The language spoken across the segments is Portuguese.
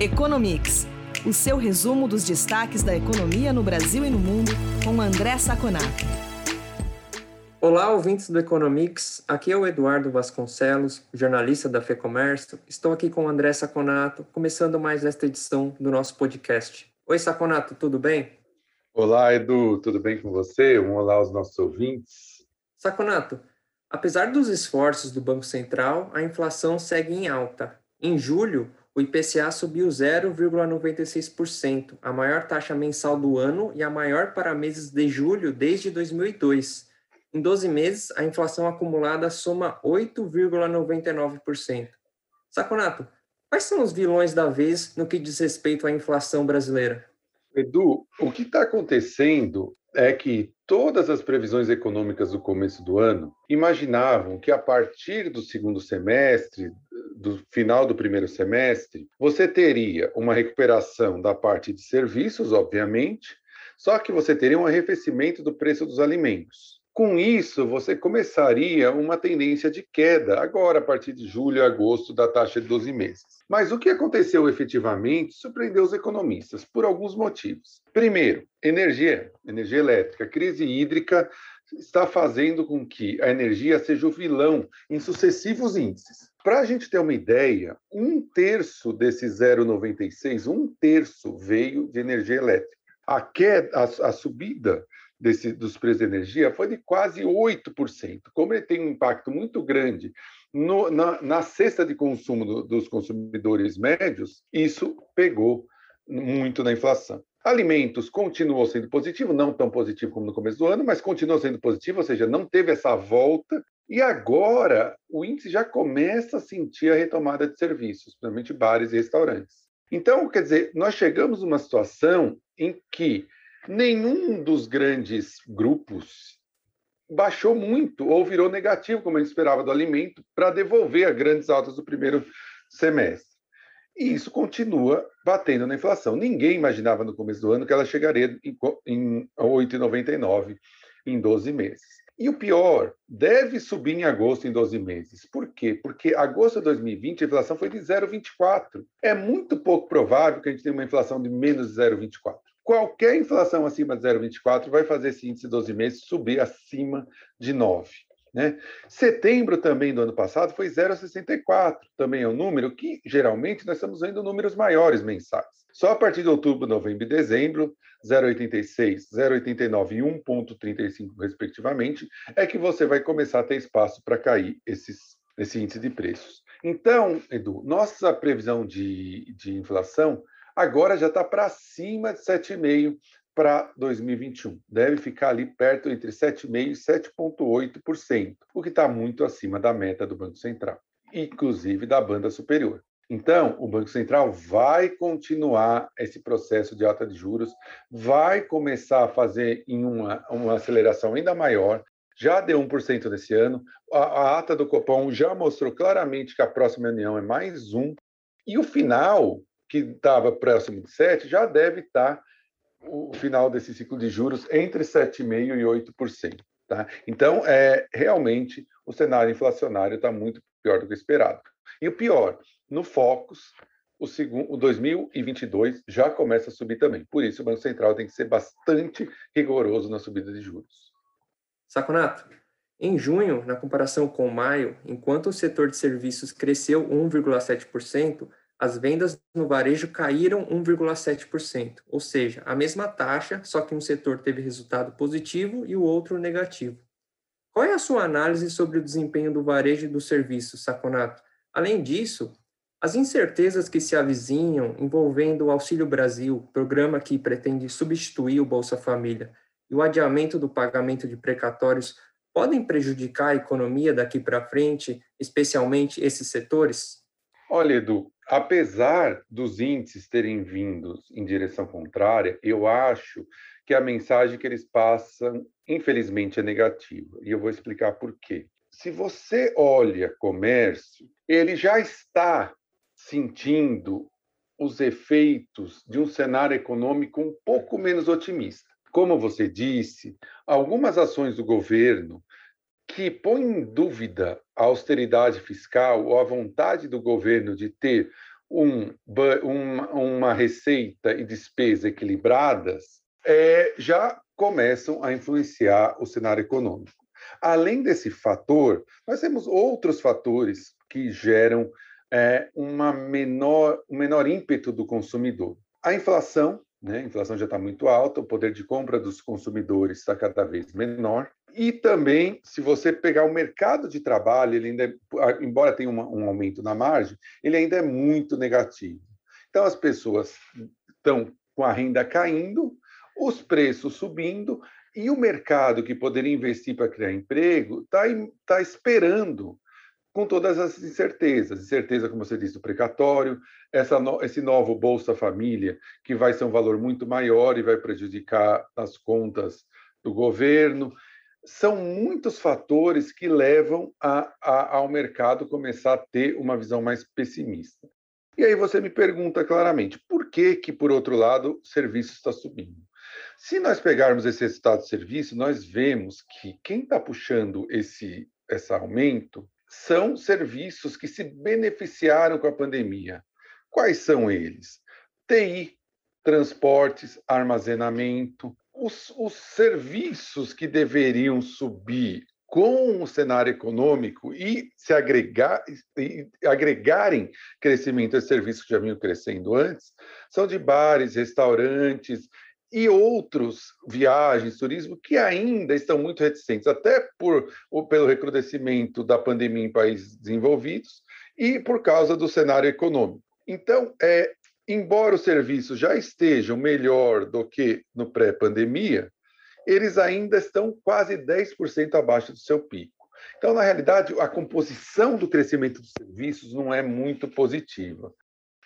Economics, o seu resumo dos destaques da economia no Brasil e no mundo, com André Saconato. Olá, ouvintes do Economics. Aqui é o Eduardo Vasconcelos, jornalista da FEComércio. Estou aqui com o André Saconato, começando mais esta edição do nosso podcast. Oi, Saconato, tudo bem? Olá, Edu, tudo bem com você? Um olá aos nossos ouvintes. Saconato, apesar dos esforços do Banco Central, a inflação segue em alta. Em julho, o IPCA subiu 0,96%, a maior taxa mensal do ano e a maior para meses de julho desde 2002. Em 12 meses, a inflação acumulada soma 8,99%. Saconato, quais são os vilões da vez no que diz respeito à inflação brasileira? Edu, o que está acontecendo é que todas as previsões econômicas do começo do ano imaginavam que a partir do segundo semestre, do final do primeiro semestre, você teria uma recuperação da parte de serviços, obviamente, só que você teria um arrefecimento do preço dos alimentos. Com isso, você começaria uma tendência de queda, agora a partir de julho e agosto, da taxa de 12 meses. Mas o que aconteceu efetivamente surpreendeu os economistas, por alguns motivos. Primeiro, energia, energia elétrica. Crise hídrica está fazendo com que a energia seja o vilão em sucessivos índices. Para a gente ter uma ideia, um terço desse 0,96, um terço veio de energia elétrica. A, queda, a, a subida desse, dos preços de energia foi de quase 8%. Como ele tem um impacto muito grande no, na, na, cesta de consumo do, dos consumidores médios, isso pegou muito na inflação. Alimentos continuou sendo positivo, não tão positivo como no começo do ano, mas continuou sendo positivo, ou seja, não teve essa volta. E agora o índice já começa a sentir a retomada de serviços, principalmente bares e restaurantes. Então, quer dizer, nós chegamos numa situação em que nenhum dos grandes grupos baixou muito ou virou negativo, como a gente esperava do alimento, para devolver as grandes altas do primeiro semestre. E isso continua batendo na inflação. Ninguém imaginava no começo do ano que ela chegaria em 8,99 em 12 meses. E o pior, deve subir em agosto em 12 meses. Por quê? Porque agosto de 2020 a inflação foi de 0,24. É muito pouco provável que a gente tenha uma inflação de menos de 0,24 qualquer inflação acima de 0,24 vai fazer esse índice de 12 meses subir acima de 9. Né? Setembro também do ano passado foi 0,64, também é um número que geralmente nós estamos vendo números maiores mensais. Só a partir de outubro, novembro e dezembro, 0,86, 0,89 e 1,35 respectivamente, é que você vai começar a ter espaço para cair esses, esse índice de preços. Então, Edu, nossa previsão de, de inflação agora já está para cima de 7,5% para 2021. Deve ficar ali perto entre 7,5% e 7,8%, o que está muito acima da meta do Banco Central, inclusive da banda superior. Então, o Banco Central vai continuar esse processo de alta de juros, vai começar a fazer em uma, uma aceleração ainda maior, já deu 1% nesse ano. A, a, ata do Copom já mostrou claramente que a próxima reunião é mais um. E o final que estava próximo de 7, já deve estar o final desse ciclo de juros entre 7,5% e 8%. Tá? Então, é, realmente, o cenário inflacionário está muito pior do que esperado. E o pior, no Focus, o, segundo, o 2022 já começa a subir também. Por isso, o Banco Central tem que ser bastante rigoroso na subida de juros. Saconato, em junho, na comparação com maio, enquanto o setor de serviços cresceu 1,7%, as vendas no varejo caíram 1,7%, ou seja, a mesma taxa, só que um setor teve resultado positivo e o outro negativo. Qual é a sua análise sobre o desempenho do varejo e do serviço, Saconato? Além disso, as incertezas que se avizinham envolvendo o Auxílio Brasil, programa que pretende substituir o Bolsa Família, e o adiamento do pagamento de precatórios podem prejudicar a economia daqui para frente, especialmente esses setores? Olha, Edu, apesar dos índices terem vindo em direção contrária, eu acho que a mensagem que eles passam, infelizmente, é negativa. E eu vou explicar por quê. Se você olha comércio, ele já está sentindo os efeitos de um cenário econômico um pouco menos otimista. Como você disse, algumas ações do governo que põe em dúvida a austeridade fiscal ou a vontade do governo de ter um, uma, receita e despesa equilibradas, é, já começam a influenciar o cenário econômico. Além desse fator, nós temos outros fatores que geram é, uma menor, um menor ímpeto do consumidor. A inflação, né? a inflação já está muito alta, o poder de compra dos consumidores está cada vez menor. E também, se você pegar o mercado de trabalho, ele ainda, é, embora tenha uma, um aumento na margem, ele ainda é muito negativo. Então, as pessoas estão com a renda caindo, os preços subindo, e o mercado que poderia investir para criar emprego está tá esperando com todas as incertezas. Incerteza, como você disse, do precatório, essa no, esse novo Bolsa Família, que vai ser um valor muito maior e vai prejudicar as contas do governo. São muitos fatores que levam a, a, ao mercado começar a ter uma visão mais pessimista. E aí você me pergunta claramente, por que que, por outro lado, o serviço está subindo? Se nós pegarmos esse resultado de serviço, nós vemos que quem está puxando esse, esse aumento são serviços que se beneficiaram com a pandemia. Quais são eles? TI, transportes, armazenamento, os, os serviços que deveriam subir com o cenário econômico e se agregar, e agregarem crescimento a serviços que já vinham crescendo antes, são de bares, restaurantes e outros viagens, turismo, que ainda estão muito reticentes, até por, pelo recrudescimento da pandemia em países desenvolvidos e por causa do cenário econômico. Então, é, embora os serviços já estejam melhor do que no pré-pandemia, eles ainda estão quase 10% abaixo do seu pico. Então, na realidade, a composição do crescimento dos serviços não é muito positiva.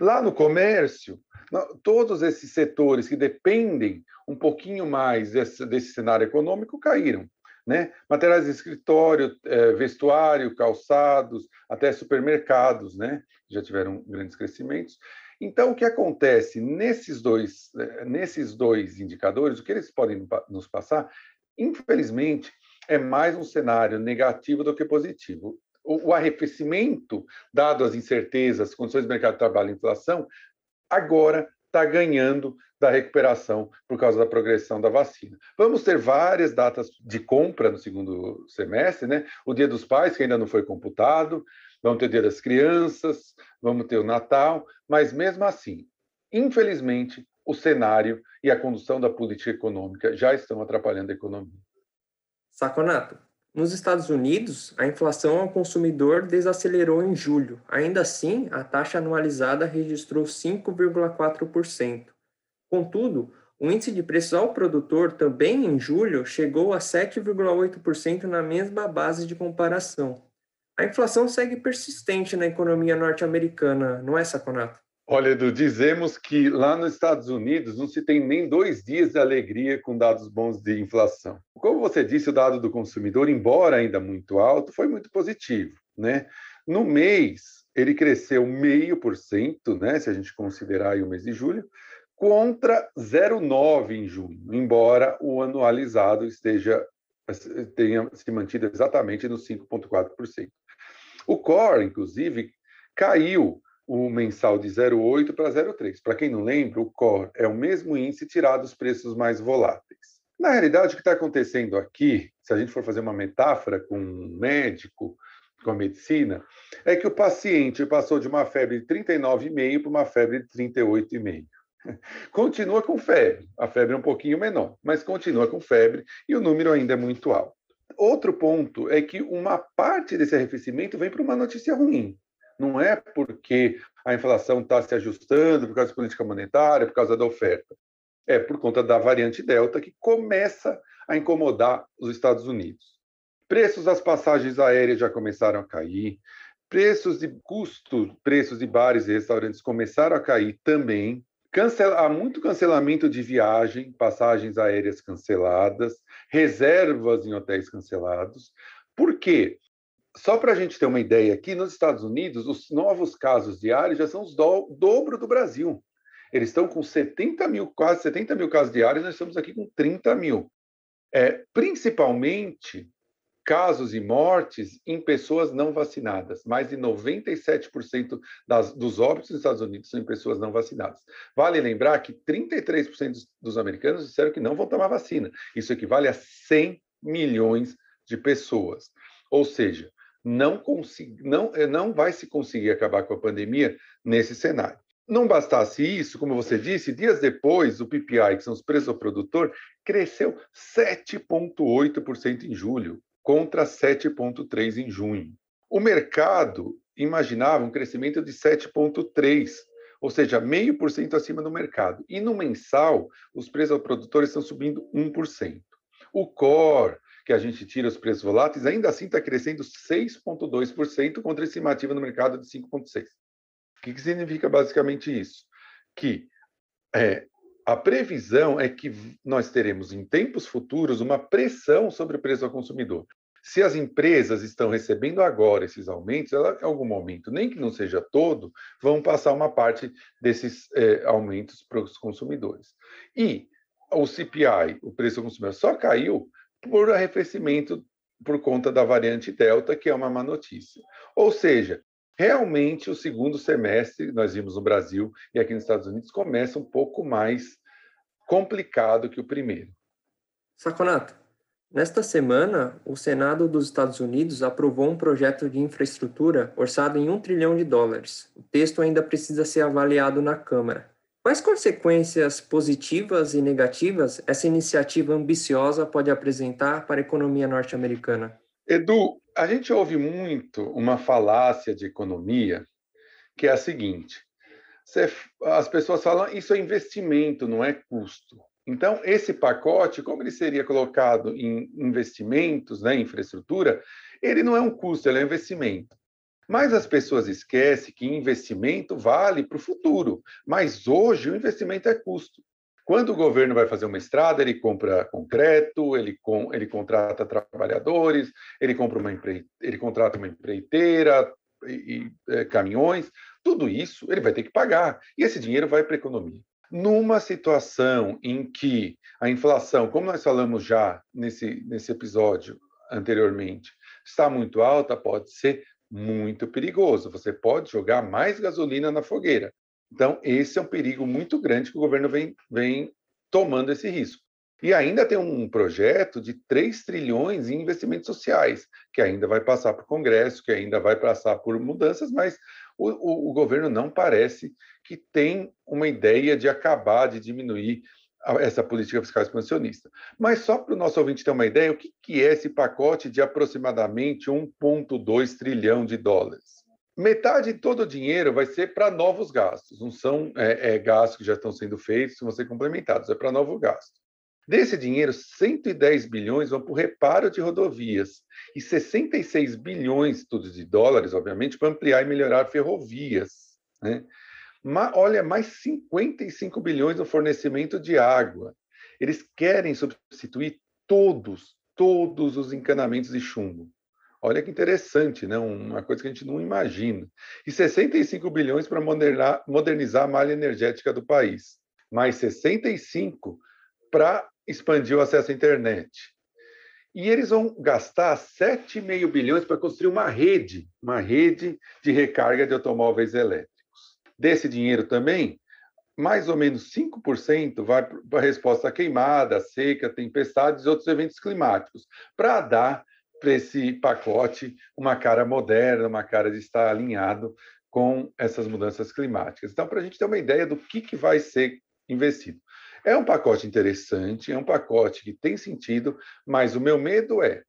Lá no comércio, todos esses setores que dependem um pouquinho mais desse, desse cenário econômico caíram. Né? Materiais de escritório, é, vestuário, calçados, até supermercados, né? Já tiveram grandes crescimentos. Então, o que acontece nesses dois, é, nesses dois indicadores, o que eles podem nos passar, infelizmente, é mais um cenário negativo do que positivo o, arrefecimento, dado as incertezas, condições do mercado de trabalho e inflação, agora está ganhando da recuperação por causa da progressão da vacina. Vamos ter várias datas de compra no segundo semestre, né? O Dia dos Pais, que ainda não foi computado, vamos ter Dia das Crianças, vamos ter o Natal, mas mesmo assim, infelizmente, o cenário e a condução da política econômica já estão atrapalhando a economia. Saconato, nos Estados Unidos, a inflação ao consumidor desacelerou em julho. Ainda assim, a taxa anualizada registrou 5,4%. Contudo, o índice de preços ao produtor também em julho chegou a 7,8% na mesma base de comparação. A inflação segue persistente na economia norte-americana, não é, Saconato? Olha, Edu, dizemos que lá nos Estados Unidos não se tem nem dois dias de alegria com dados bons de inflação. Como você disse, o dado do consumidor, embora ainda muito alto, foi muito positivo. Né? No mês, ele cresceu 0,5%, né, se a gente considerar o mês de julho, contra 0,9% em junho, embora o anualizado esteja tenha se mantido exatamente no 5,4%. O core, inclusive, caiu o mensal de 0,8 para 0,3. Para quem não lembra, o core é o mesmo índice tirado os preços mais voláteis. Na realidade, o que está acontecendo aqui, se a gente for fazer uma metáfora com um médico, com a medicina, é que o paciente passou de uma febre de 39,5 para uma febre de 38,5. Continua com febre, a febre é um pouquinho menor, mas continua com febre e o número ainda é muito alto. Outro ponto é que uma parte desse arrefecimento vem para uma notícia ruim. Não é porque a inflação está se ajustando por causa da política monetária, por causa da oferta. É por conta da variante Delta que começa a incomodar os Estados Unidos. Preços das passagens aéreas já começaram a cair, preços de custo, preços de bares e restaurantes começaram a cair também. Há muito cancelamento de viagem, passagens aéreas canceladas, reservas em hotéis cancelados. Por quê? Só para a gente ter uma ideia, aqui nos Estados Unidos, os novos casos diários já são os do, dobro do Brasil. Eles estão com 70 mil, quase 70 mil casos diários, nós estamos aqui com 30 mil. É, principalmente casos e mortes em pessoas não vacinadas. Mais de 97% das, dos óbitos nos Estados Unidos são em pessoas não vacinadas. Vale lembrar que 33% dos americanos disseram que não vão tomar vacina. Isso equivale a 100 milhões de pessoas. Ou seja, não, não, eh, não vai se conseguir acabar com a pandemia nesse cenário. Não bastasse isso, como você disse, dias depois, o PPI, que são os preços ao produtor, cresceu 7,8% em julho, contra 7,3% em junho. O mercado imaginava um crescimento de 7,3%, ou seja, meio por cento acima do mercado. E no mensal, os preços ao produtor estão subindo 1%. O core, que a gente tira os preços voláteis, ainda assim está crescendo 6,2% contra a estimativa no mercado de 5,6%. O que, que significa basicamente isso? Que é, a previsão é que nós teremos em tempos futuros uma pressão sobre o preço ao consumidor. Se as empresas estão recebendo agora esses aumentos, ela, em algum momento, nem que não seja todo, vão passar uma parte desses é, aumentos para os consumidores. E o CPI, o preço ao consumidor, só caiu por arrefecimento por conta da variante Delta, que é uma má notícia. Ou seja, realmente o segundo semestre, nós vimos no Brasil e aqui nos Estados Unidos, começa um pouco mais complicado que o primeiro. Saconato, nesta semana, o Senado dos Estados Unidos aprovou um projeto de infraestrutura orçado em um trilhão de dólares. O texto ainda precisa ser avaliado na Câmara. Quais consequências positivas e negativas essa iniciativa ambiciosa pode apresentar para a economia norte-americana? Edu, a gente ouve muito uma falácia de economia que é a seguinte: as pessoas falam isso é investimento, não é custo. Então, esse pacote, como ele seria colocado em investimentos, né, infraestrutura, ele não é um custo, ele é um investimento. Mas as pessoas esquecem que investimento vale para o futuro, mas hoje o investimento é custo. Quando o governo vai fazer uma estrada, ele compra concreto, ele, com, ele contrata trabalhadores, ele, compra uma empre, ele contrata uma empreiteira e, e é, caminhões, tudo isso ele vai ter que pagar. E esse dinheiro vai para a economia. Numa situação em que a inflação, como nós falamos já nesse, nesse episódio anteriormente, está muito alta, pode ser muito perigoso. Você pode jogar mais gasolina na fogueira. Então, esse é um perigo muito grande que o governo vem, vem tomando esse risco. E ainda tem um projeto de 3 trilhões em investimentos sociais, que ainda vai passar por Congresso, que ainda vai passar por mudanças, mas o, o, o governo não parece que tem uma ideia de acabar, de diminuir essa política fiscal expansionista. Mas só para o nosso ouvinte ter uma ideia, o que, que é esse pacote de aproximadamente 1,2 trilhão de dólares? Metade de todo o dinheiro vai ser para novos gastos, não são é, é, gastos que já estão sendo feitos, vão ser complementados, é para novo gasto. Desse dinheiro, 110 bilhões vão para o reparo de rodovias e 66 bilhões, tudo de dólares, obviamente, para ampliar e melhorar ferrovias. Né? olha, mais 55 bilhões no fornecimento de água. Eles querem substituir todos, todos os encanamentos de chumbo. Olha que interessante, né? uma coisa que a gente não imagina. E 65 bilhões para modernizar a malha energética do país. Mais 65 para expandir o acesso à internet. E eles vão gastar 7,5 bilhões para construir uma rede, uma rede de recarga de automóveis elétricos. Desse dinheiro também, mais ou menos 5% vai para a resposta à queimada, seca, tempestades e outros eventos climáticos, para dar para esse pacote uma cara moderna, uma cara de estar alinhado com essas mudanças climáticas. Então, para a gente ter uma ideia do que, que vai ser investido. É um pacote interessante, é um pacote que tem sentido, mas o meu medo é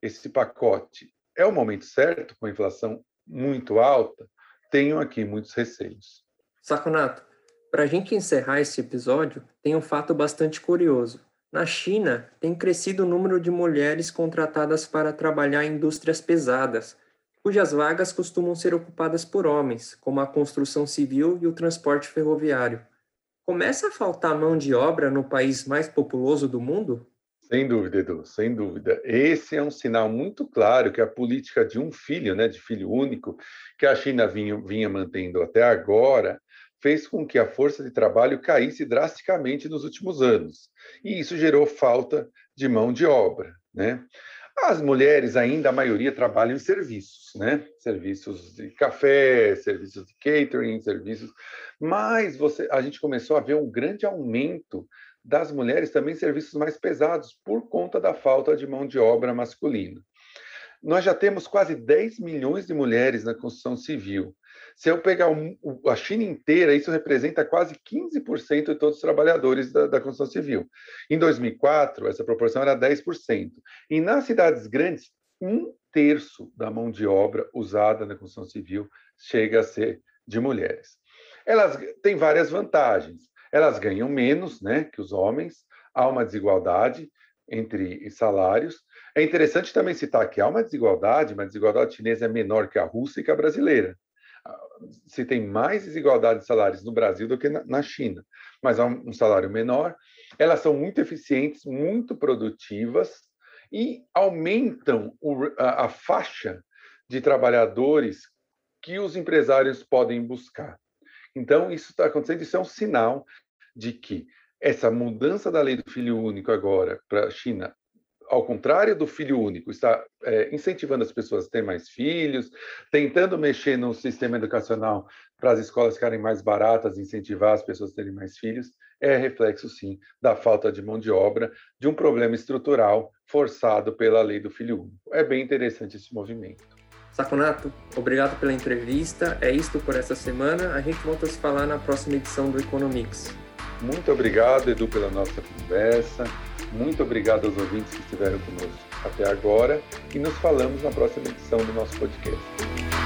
esse pacote é o momento certo, com a inflação muito alta, tenho aqui muitos receios. Saconato, para a gente encerrar esse episódio, tem um fato bastante curioso. Na China, tem crescido o número de mulheres contratadas para trabalhar em indústrias pesadas, cujas vagas costumam ser ocupadas por homens, como a construção civil e o transporte ferroviário. Começa a faltar mão de obra no país mais populoso do mundo? Sem dúvida, Edu, sem dúvida. Esse é um sinal muito claro que a política de um filho, né, de filho único, que a China vinha, vinha mantendo até agora, fez com que a força de trabalho caísse drasticamente nos últimos anos. E isso gerou falta de mão de obra. Né? As mulheres ainda, a maioria, trabalham em serviços, né? Serviços de café, serviços de catering, serviços. Mas você, a gente começou a ver um grande aumento das mulheres também em serviços mais pesados por conta da falta de mão de obra masculina. Nós já temos quase 10 milhões de mulheres na construção civil. Se eu pegar um, a China inteira, isso representa quase 15% de todos os trabalhadores da, da, construção civil. Em 2004, essa proporção era 10%. E nas cidades grandes, um terço da mão de obra usada na construção civil chega a ser de mulheres. Elas têm várias vantagens. Elas ganham menos né, que os homens, há uma desigualdade entre salários. É interessante também citar que há uma desigualdade, mas a desigualdade chinesa é menor que a russa e que a brasileira se tem mais desigualdade de salários no Brasil do que na China, mas há um salário menor. Elas são muito eficientes, muito produtivas e aumentam a, faixa de trabalhadores que os empresários podem buscar. Então, isso está acontecendo, isso é um sinal de que essa mudança da lei do filho único agora para a China ao contrário do filho único, está é, incentivando as pessoas a ter mais filhos, tentando mexer no sistema educacional para as escolas ficarem mais baratas, incentivar as pessoas a terem mais filhos, é reflexo, sim, da falta de mão de obra, de um problema estrutural forçado pela lei do filho único. É bem interessante esse movimento. Saconato, obrigado pela entrevista. É isto por essa semana. A gente volta a se falar na próxima edição do Economics. Muito obrigado, Edu, pela nossa conversa. Muito obrigado aos ouvintes que estiveram conosco até agora e nos falamos na próxima edição do nosso podcast.